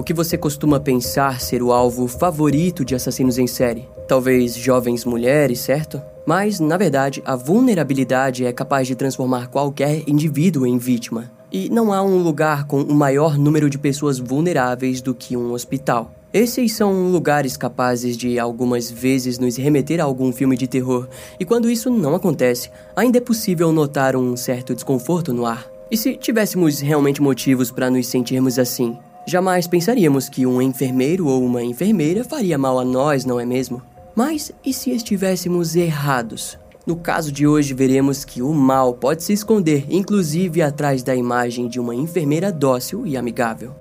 O que você costuma pensar ser o alvo favorito de assassinos em série? Talvez jovens mulheres, certo? Mas, na verdade, a vulnerabilidade é capaz de transformar qualquer indivíduo em vítima. E não há um lugar com o maior número de pessoas vulneráveis do que um hospital. Esses são lugares capazes de algumas vezes nos remeter a algum filme de terror, e quando isso não acontece, ainda é possível notar um certo desconforto no ar. E se tivéssemos realmente motivos para nos sentirmos assim? Jamais pensaríamos que um enfermeiro ou uma enfermeira faria mal a nós, não é mesmo? Mas e se estivéssemos errados? No caso de hoje, veremos que o mal pode se esconder, inclusive atrás da imagem de uma enfermeira dócil e amigável.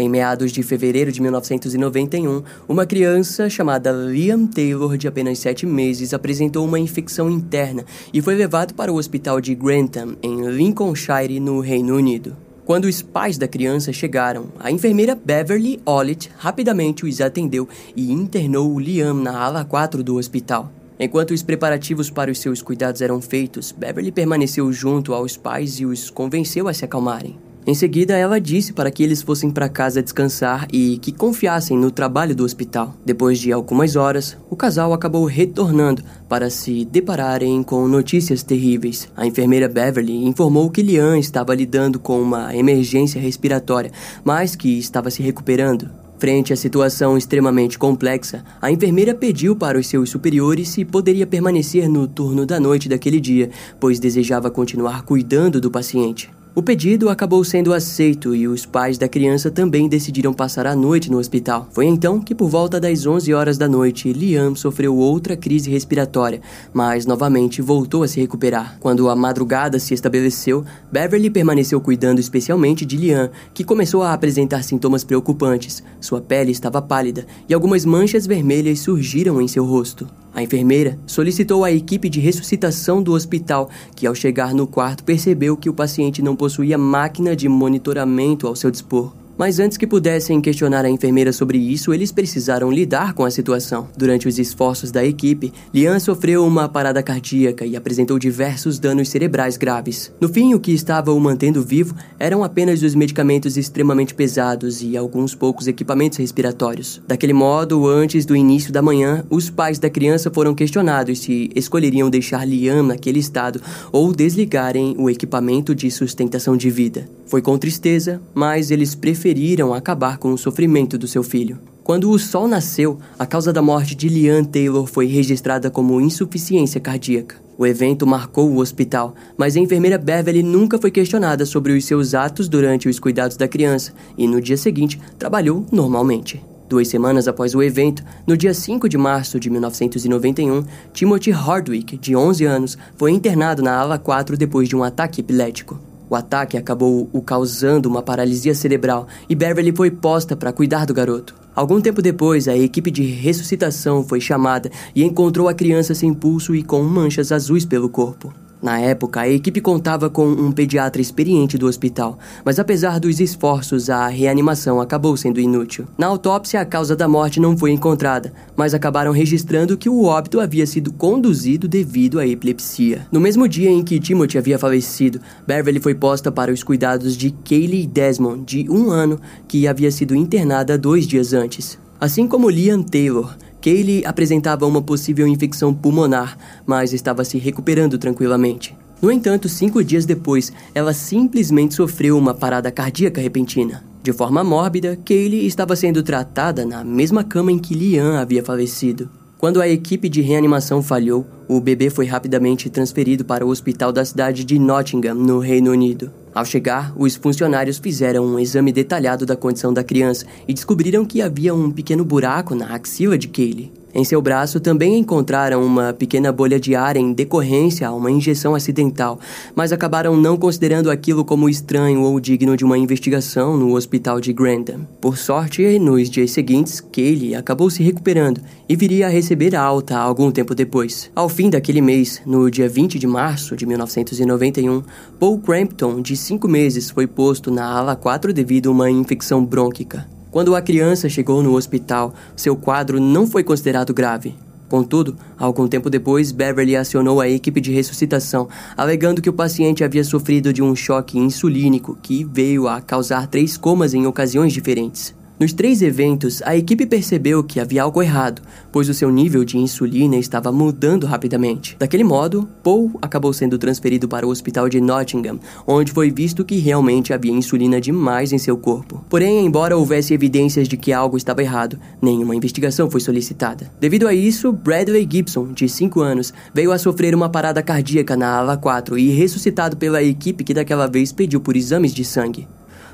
Em meados de fevereiro de 1991, uma criança chamada Liam Taylor, de apenas 7 meses, apresentou uma infecção interna e foi levado para o hospital de Grantham, em Lincolnshire, no Reino Unido. Quando os pais da criança chegaram, a enfermeira Beverly Ollett rapidamente os atendeu e internou Liam na ala 4 do hospital. Enquanto os preparativos para os seus cuidados eram feitos, Beverly permaneceu junto aos pais e os convenceu a se acalmarem. Em seguida, ela disse para que eles fossem para casa descansar e que confiassem no trabalho do hospital. Depois de algumas horas, o casal acabou retornando para se depararem com notícias terríveis. A enfermeira Beverly informou que Lian estava lidando com uma emergência respiratória, mas que estava se recuperando. Frente à situação extremamente complexa, a enfermeira pediu para os seus superiores se poderia permanecer no turno da noite daquele dia, pois desejava continuar cuidando do paciente. O pedido acabou sendo aceito e os pais da criança também decidiram passar a noite no hospital. Foi então que, por volta das 11 horas da noite, Liam sofreu outra crise respiratória, mas novamente voltou a se recuperar. Quando a madrugada se estabeleceu, Beverly permaneceu cuidando especialmente de Liam, que começou a apresentar sintomas preocupantes. Sua pele estava pálida e algumas manchas vermelhas surgiram em seu rosto. A enfermeira solicitou à equipe de ressuscitação do hospital, que ao chegar no quarto percebeu que o paciente não possuía máquina de monitoramento ao seu dispor. Mas antes que pudessem questionar a enfermeira sobre isso, eles precisaram lidar com a situação. Durante os esforços da equipe, Lian sofreu uma parada cardíaca e apresentou diversos danos cerebrais graves. No fim, o que estava o mantendo vivo eram apenas os medicamentos extremamente pesados e alguns poucos equipamentos respiratórios. Daquele modo, antes do início da manhã, os pais da criança foram questionados se escolheriam deixar Lian naquele estado ou desligarem o equipamento de sustentação de vida. Foi com tristeza, mas eles preferiram acabar com o sofrimento do seu filho. Quando o sol nasceu, a causa da morte de Lian Taylor foi registrada como insuficiência cardíaca. O evento marcou o hospital, mas a enfermeira Beverly nunca foi questionada sobre os seus atos durante os cuidados da criança e no dia seguinte trabalhou normalmente. Duas semanas após o evento, no dia 5 de março de 1991, Timothy Hardwick, de 11 anos, foi internado na ala 4 depois de um ataque epilético. O ataque acabou o causando uma paralisia cerebral e Beverly foi posta para cuidar do garoto. Algum tempo depois, a equipe de ressuscitação foi chamada e encontrou a criança sem pulso e com manchas azuis pelo corpo. Na época, a equipe contava com um pediatra experiente do hospital, mas apesar dos esforços, a reanimação acabou sendo inútil. Na autópsia, a causa da morte não foi encontrada, mas acabaram registrando que o óbito havia sido conduzido devido à epilepsia. No mesmo dia em que Timothy havia falecido, Beverly foi posta para os cuidados de Kaylee Desmond, de um ano, que havia sido internada dois dias antes. Assim como Liam Taylor, Kaylee apresentava uma possível infecção pulmonar, mas estava se recuperando tranquilamente. No entanto, cinco dias depois, ela simplesmente sofreu uma parada cardíaca repentina. De forma mórbida, Kaylee estava sendo tratada na mesma cama em que Liam havia falecido. Quando a equipe de reanimação falhou, o bebê foi rapidamente transferido para o hospital da cidade de Nottingham, no Reino Unido. Ao chegar, os funcionários fizeram um exame detalhado da condição da criança e descobriram que havia um pequeno buraco na axila de Kaylee. Em seu braço também encontraram uma pequena bolha de ar em decorrência a uma injeção acidental, mas acabaram não considerando aquilo como estranho ou digno de uma investigação no hospital de Grantham. Por sorte, nos dias seguintes, Kaylee acabou se recuperando e viria a receber alta algum tempo depois. Ao fim daquele mês, no dia 20 de março de 1991, Paul Crampton, de 5 meses, foi posto na ala 4 devido a uma infecção brônquica. Quando a criança chegou no hospital, seu quadro não foi considerado grave. Contudo, algum tempo depois, Beverly acionou a equipe de ressuscitação, alegando que o paciente havia sofrido de um choque insulínico que veio a causar três comas em ocasiões diferentes. Nos três eventos, a equipe percebeu que havia algo errado, pois o seu nível de insulina estava mudando rapidamente. Daquele modo, Paul acabou sendo transferido para o hospital de Nottingham, onde foi visto que realmente havia insulina demais em seu corpo. Porém, embora houvesse evidências de que algo estava errado, nenhuma investigação foi solicitada. Devido a isso, Bradley Gibson, de 5 anos, veio a sofrer uma parada cardíaca na ala 4 e ressuscitado pela equipe que daquela vez pediu por exames de sangue.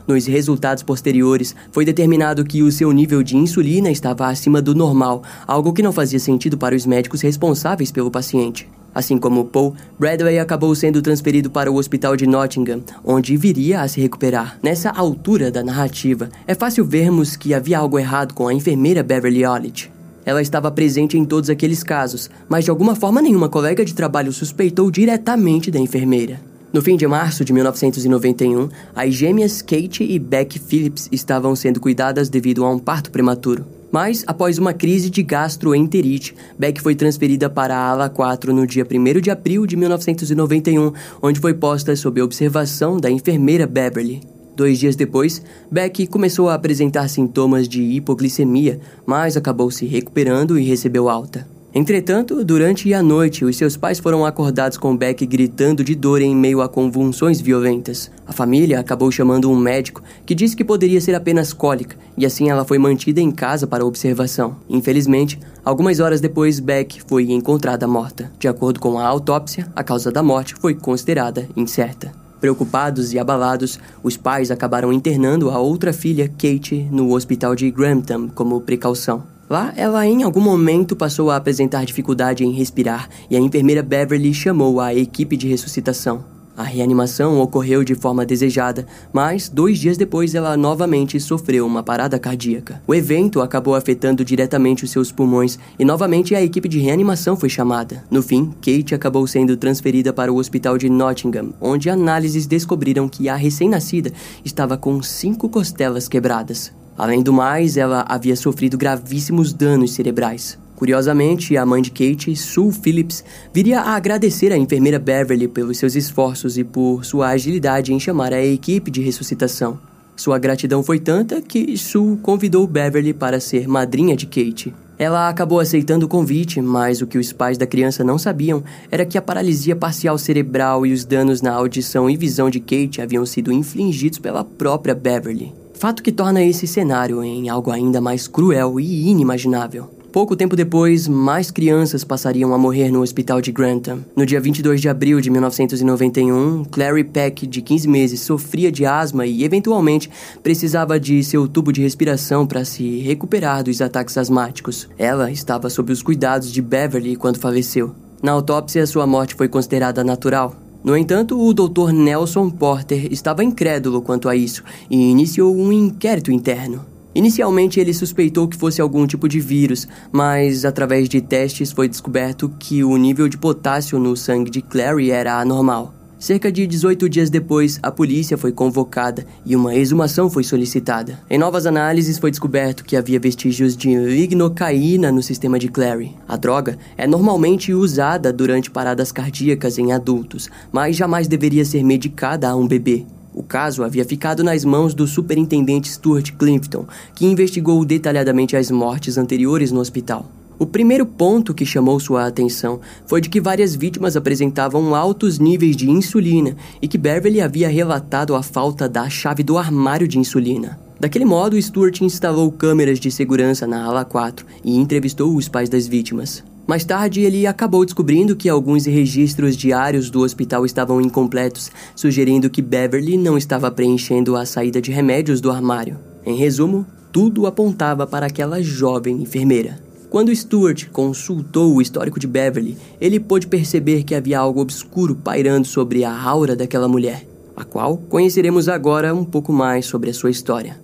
Nos resultados posteriores, foi determinado que o seu nível de insulina estava acima do normal, algo que não fazia sentido para os médicos responsáveis pelo paciente. Assim como Paul, Bradley acabou sendo transferido para o hospital de Nottingham, onde viria a se recuperar. Nessa altura da narrativa, é fácil vermos que havia algo errado com a enfermeira Beverly Olich. Ela estava presente em todos aqueles casos, mas de alguma forma nenhuma colega de trabalho suspeitou diretamente da enfermeira. No fim de março de 1991, as gêmeas Kate e Beck Phillips estavam sendo cuidadas devido a um parto prematuro. Mas, após uma crise de gastroenterite, Beck foi transferida para a ala 4 no dia 1 de abril de 1991, onde foi posta sob observação da enfermeira Beverly. Dois dias depois, Beck começou a apresentar sintomas de hipoglicemia, mas acabou se recuperando e recebeu alta. Entretanto, durante a noite, os seus pais foram acordados com Beck gritando de dor em meio a convulsões violentas. A família acabou chamando um médico que disse que poderia ser apenas cólica, e assim ela foi mantida em casa para observação. Infelizmente, algumas horas depois, Beck foi encontrada morta. De acordo com a autópsia, a causa da morte foi considerada incerta. Preocupados e abalados, os pais acabaram internando a outra filha, Kate, no hospital de Grantham como precaução. Lá, ela em algum momento passou a apresentar dificuldade em respirar e a enfermeira Beverly chamou a equipe de ressuscitação. A reanimação ocorreu de forma desejada, mas dois dias depois ela novamente sofreu uma parada cardíaca. O evento acabou afetando diretamente os seus pulmões e novamente a equipe de reanimação foi chamada. No fim, Kate acabou sendo transferida para o hospital de Nottingham, onde análises descobriram que a recém-nascida estava com cinco costelas quebradas. Além do mais, ela havia sofrido gravíssimos danos cerebrais. Curiosamente, a mãe de Kate, Sue Phillips, viria a agradecer à enfermeira Beverly pelos seus esforços e por sua agilidade em chamar a equipe de ressuscitação. Sua gratidão foi tanta que Sue convidou Beverly para ser madrinha de Kate. Ela acabou aceitando o convite, mas o que os pais da criança não sabiam era que a paralisia parcial cerebral e os danos na audição e visão de Kate haviam sido infligidos pela própria Beverly. Fato que torna esse cenário em algo ainda mais cruel e inimaginável. Pouco tempo depois, mais crianças passariam a morrer no hospital de Grantham. No dia 22 de abril de 1991, Clary Peck, de 15 meses, sofria de asma e, eventualmente, precisava de seu tubo de respiração para se recuperar dos ataques asmáticos. Ela estava sob os cuidados de Beverly quando faleceu. Na autópsia, sua morte foi considerada natural, no entanto, o Dr. Nelson Porter estava incrédulo quanto a isso e iniciou um inquérito interno. Inicialmente, ele suspeitou que fosse algum tipo de vírus, mas através de testes foi descoberto que o nível de potássio no sangue de Clary era anormal. Cerca de 18 dias depois, a polícia foi convocada e uma exumação foi solicitada. Em novas análises, foi descoberto que havia vestígios de lignocaína no sistema de Clary. A droga é normalmente usada durante paradas cardíacas em adultos, mas jamais deveria ser medicada a um bebê. O caso havia ficado nas mãos do superintendente Stuart Clifton, que investigou detalhadamente as mortes anteriores no hospital. O primeiro ponto que chamou sua atenção foi de que várias vítimas apresentavam altos níveis de insulina e que Beverly havia relatado a falta da chave do armário de insulina. Daquele modo, Stuart instalou câmeras de segurança na ala 4 e entrevistou os pais das vítimas. Mais tarde, ele acabou descobrindo que alguns registros diários do hospital estavam incompletos, sugerindo que Beverly não estava preenchendo a saída de remédios do armário. Em resumo, tudo apontava para aquela jovem enfermeira. Quando Stuart consultou o histórico de Beverly, ele pôde perceber que havia algo obscuro pairando sobre a aura daquela mulher, a qual conheceremos agora um pouco mais sobre a sua história.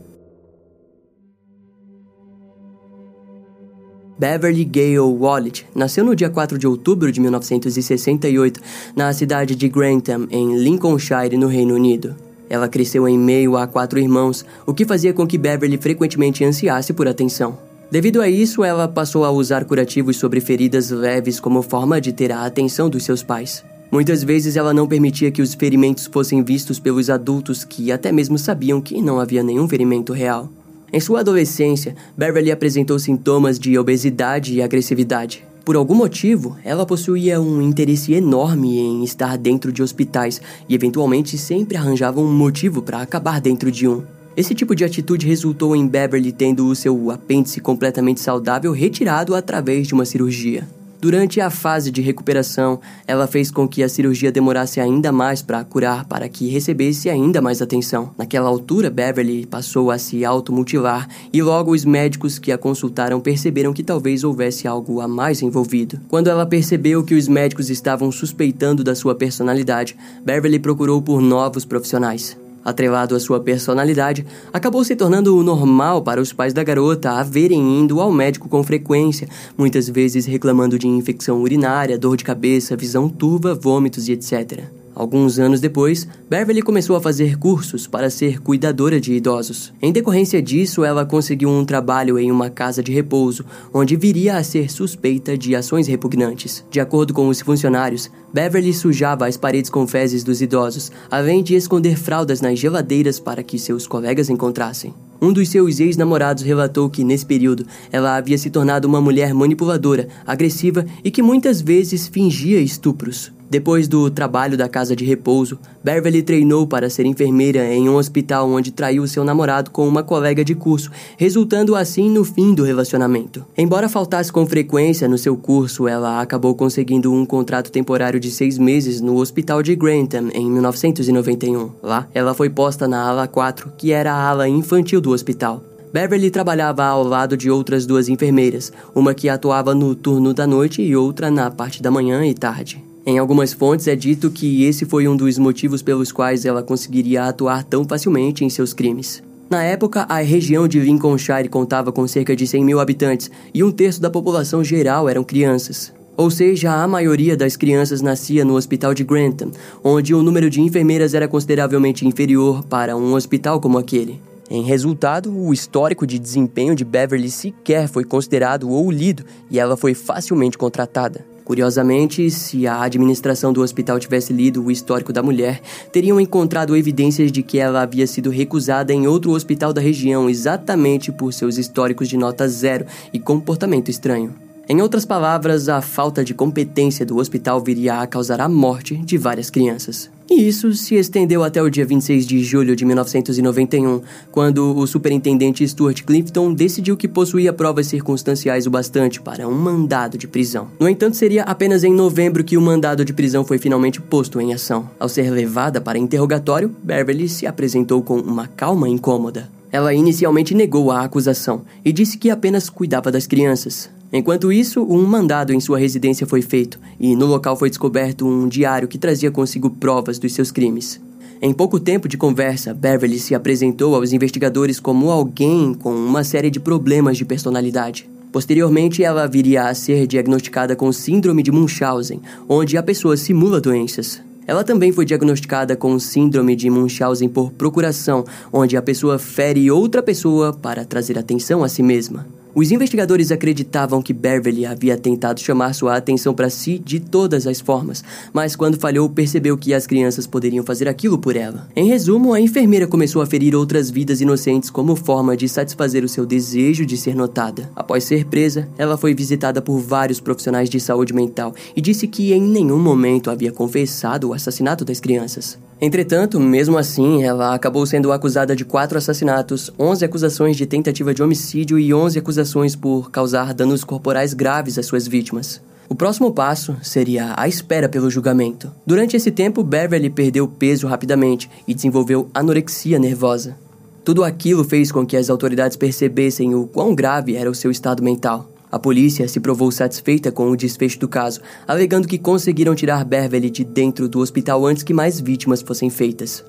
Beverly Gale Wallet nasceu no dia 4 de outubro de 1968 na cidade de Grantham, em Lincolnshire, no Reino Unido. Ela cresceu em meio a quatro irmãos, o que fazia com que Beverly frequentemente ansiasse por atenção. Devido a isso, ela passou a usar curativos sobre feridas leves como forma de ter a atenção dos seus pais. Muitas vezes ela não permitia que os ferimentos fossem vistos pelos adultos que até mesmo sabiam que não havia nenhum ferimento real. Em sua adolescência, Beverly apresentou sintomas de obesidade e agressividade. Por algum motivo, ela possuía um interesse enorme em estar dentro de hospitais e eventualmente sempre arranjava um motivo para acabar dentro de um. Esse tipo de atitude resultou em Beverly tendo o seu apêndice completamente saudável retirado através de uma cirurgia. Durante a fase de recuperação, ela fez com que a cirurgia demorasse ainda mais para curar, para que recebesse ainda mais atenção. Naquela altura, Beverly passou a se automutilar e logo os médicos que a consultaram perceberam que talvez houvesse algo a mais envolvido. Quando ela percebeu que os médicos estavam suspeitando da sua personalidade, Beverly procurou por novos profissionais. Atrelado à sua personalidade, acabou se tornando normal para os pais da garota a verem indo ao médico com frequência, muitas vezes reclamando de infecção urinária, dor de cabeça, visão turva, vômitos e etc. Alguns anos depois, Beverly começou a fazer cursos para ser cuidadora de idosos. Em decorrência disso, ela conseguiu um trabalho em uma casa de repouso, onde viria a ser suspeita de ações repugnantes. De acordo com os funcionários, Beverly sujava as paredes com fezes dos idosos, além de esconder fraldas nas geladeiras para que seus colegas encontrassem. Um dos seus ex-namorados relatou que, nesse período, ela havia se tornado uma mulher manipuladora, agressiva e que muitas vezes fingia estupros. Depois do trabalho da casa de repouso, Beverly treinou para ser enfermeira em um hospital onde traiu seu namorado com uma colega de curso, resultando assim no fim do relacionamento. Embora faltasse com frequência no seu curso, ela acabou conseguindo um contrato temporário de seis meses no hospital de Grantham em 1991. Lá, ela foi posta na ala 4, que era a ala infantil do hospital. Beverly trabalhava ao lado de outras duas enfermeiras, uma que atuava no turno da noite e outra na parte da manhã e tarde. Em algumas fontes é dito que esse foi um dos motivos pelos quais ela conseguiria atuar tão facilmente em seus crimes. Na época, a região de Lincolnshire contava com cerca de 100 mil habitantes e um terço da população geral eram crianças. Ou seja, a maioria das crianças nascia no hospital de Grantham, onde o número de enfermeiras era consideravelmente inferior para um hospital como aquele. Em resultado, o histórico de desempenho de Beverly sequer foi considerado ou lido e ela foi facilmente contratada. Curiosamente, se a administração do hospital tivesse lido o histórico da mulher, teriam encontrado evidências de que ela havia sido recusada em outro hospital da região exatamente por seus históricos de nota zero e comportamento estranho. Em outras palavras, a falta de competência do hospital viria a causar a morte de várias crianças. E isso se estendeu até o dia 26 de julho de 1991, quando o superintendente Stuart Clifton decidiu que possuía provas circunstanciais o bastante para um mandado de prisão. No entanto, seria apenas em novembro que o mandado de prisão foi finalmente posto em ação. Ao ser levada para interrogatório, Beverly se apresentou com uma calma incômoda. Ela inicialmente negou a acusação e disse que apenas cuidava das crianças. Enquanto isso, um mandado em sua residência foi feito e no local foi descoberto um diário que trazia consigo provas dos seus crimes. Em pouco tempo de conversa, Beverly se apresentou aos investigadores como alguém com uma série de problemas de personalidade. Posteriormente, ela viria a ser diagnosticada com síndrome de Munchausen, onde a pessoa simula doenças. Ela também foi diagnosticada com síndrome de Munchausen por procuração, onde a pessoa fere outra pessoa para trazer atenção a si mesma. Os investigadores acreditavam que Beverly havia tentado chamar sua atenção para si de todas as formas, mas quando falhou, percebeu que as crianças poderiam fazer aquilo por ela. Em resumo, a enfermeira começou a ferir outras vidas inocentes como forma de satisfazer o seu desejo de ser notada. Após ser presa, ela foi visitada por vários profissionais de saúde mental e disse que em nenhum momento havia confessado o assassinato das crianças. Entretanto, mesmo assim, ela acabou sendo acusada de quatro assassinatos, 11 acusações de tentativa de homicídio e 11 acusações por causar danos corporais graves às suas vítimas. O próximo passo seria a espera pelo julgamento. Durante esse tempo, Beverly perdeu peso rapidamente e desenvolveu anorexia nervosa. Tudo aquilo fez com que as autoridades percebessem o quão grave era o seu estado mental. A polícia se provou satisfeita com o desfecho do caso, alegando que conseguiram tirar Beverly de dentro do hospital antes que mais vítimas fossem feitas.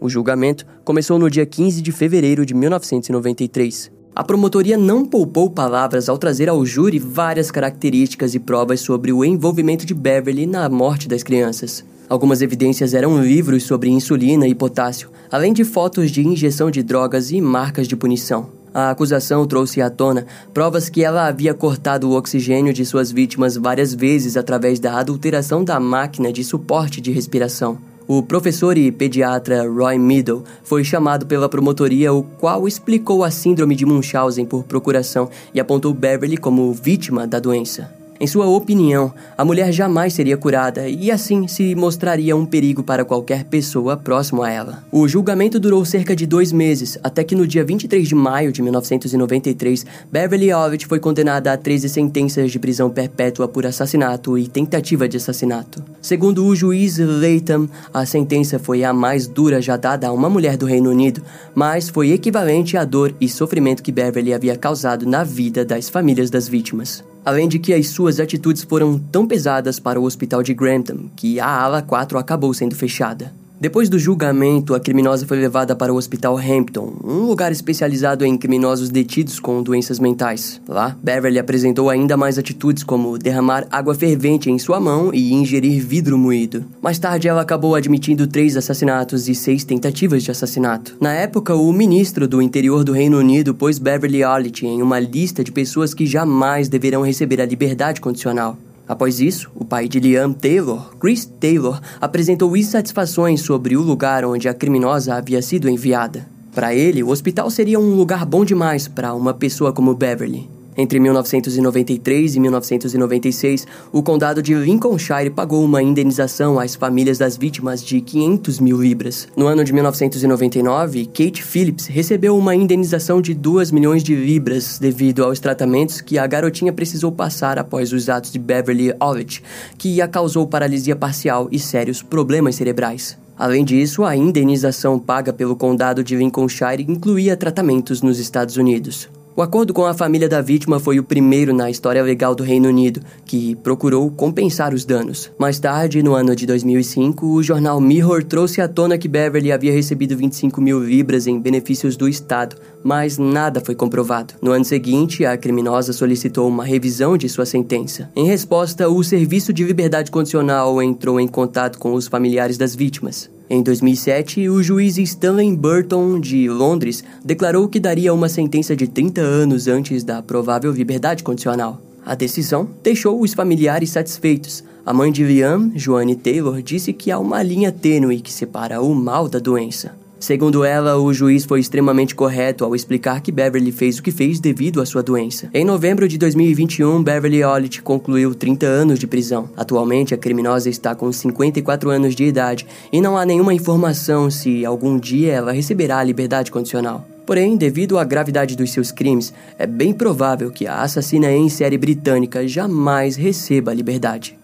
O julgamento começou no dia 15 de fevereiro de 1993. A promotoria não poupou palavras ao trazer ao júri várias características e provas sobre o envolvimento de Beverly na morte das crianças. Algumas evidências eram livros sobre insulina e potássio, além de fotos de injeção de drogas e marcas de punição. A acusação trouxe à tona provas que ela havia cortado o oxigênio de suas vítimas várias vezes através da adulteração da máquina de suporte de respiração. O professor e pediatra Roy Meadow foi chamado pela promotoria, o qual explicou a síndrome de Munchausen por procuração e apontou Beverly como vítima da doença. Em sua opinião, a mulher jamais seria curada e assim se mostraria um perigo para qualquer pessoa próximo a ela. O julgamento durou cerca de dois meses, até que no dia 23 de maio de 1993, Beverly Ovett foi condenada a 13 sentenças de prisão perpétua por assassinato e tentativa de assassinato. Segundo o juiz Latham, a sentença foi a mais dura já dada a uma mulher do Reino Unido, mas foi equivalente à dor e sofrimento que Beverly havia causado na vida das famílias das vítimas. Além de que as suas atitudes foram tão pesadas para o hospital de Grantham que a ala 4 acabou sendo fechada. Depois do julgamento, a criminosa foi levada para o Hospital Hampton, um lugar especializado em criminosos detidos com doenças mentais. Lá, Beverly apresentou ainda mais atitudes como derramar água fervente em sua mão e ingerir vidro moído. Mais tarde, ela acabou admitindo três assassinatos e seis tentativas de assassinato. Na época, o ministro do interior do Reino Unido pôs Beverly Hallett em uma lista de pessoas que jamais deverão receber a liberdade condicional. Após isso, o pai de Liam Taylor, Chris Taylor, apresentou insatisfações sobre o lugar onde a criminosa havia sido enviada. Para ele, o hospital seria um lugar bom demais para uma pessoa como Beverly. Entre 1993 e 1996, o condado de Lincolnshire pagou uma indenização às famílias das vítimas de 500 mil libras. No ano de 1999, Kate Phillips recebeu uma indenização de 2 milhões de libras devido aos tratamentos que a garotinha precisou passar após os atos de Beverly Ovett, que a causou paralisia parcial e sérios problemas cerebrais. Além disso, a indenização paga pelo condado de Lincolnshire incluía tratamentos nos Estados Unidos. O acordo com a família da vítima foi o primeiro na história legal do Reino Unido, que procurou compensar os danos. Mais tarde, no ano de 2005, o jornal Mirror trouxe à tona que Beverly havia recebido 25 mil libras em benefícios do Estado, mas nada foi comprovado. No ano seguinte, a criminosa solicitou uma revisão de sua sentença. Em resposta, o Serviço de Liberdade Condicional entrou em contato com os familiares das vítimas. Em 2007, o juiz Stanley Burton, de Londres, declarou que daria uma sentença de 30 anos antes da provável liberdade condicional. A decisão deixou os familiares satisfeitos. A mãe de Liam, Joanne Taylor, disse que há uma linha tênue que separa o mal da doença. Segundo ela, o juiz foi extremamente correto ao explicar que Beverly fez o que fez devido à sua doença. Em novembro de 2021, Beverly Ollett concluiu 30 anos de prisão. Atualmente, a criminosa está com 54 anos de idade e não há nenhuma informação se algum dia ela receberá a liberdade condicional. Porém, devido à gravidade dos seus crimes, é bem provável que a assassina em série britânica jamais receba a liberdade.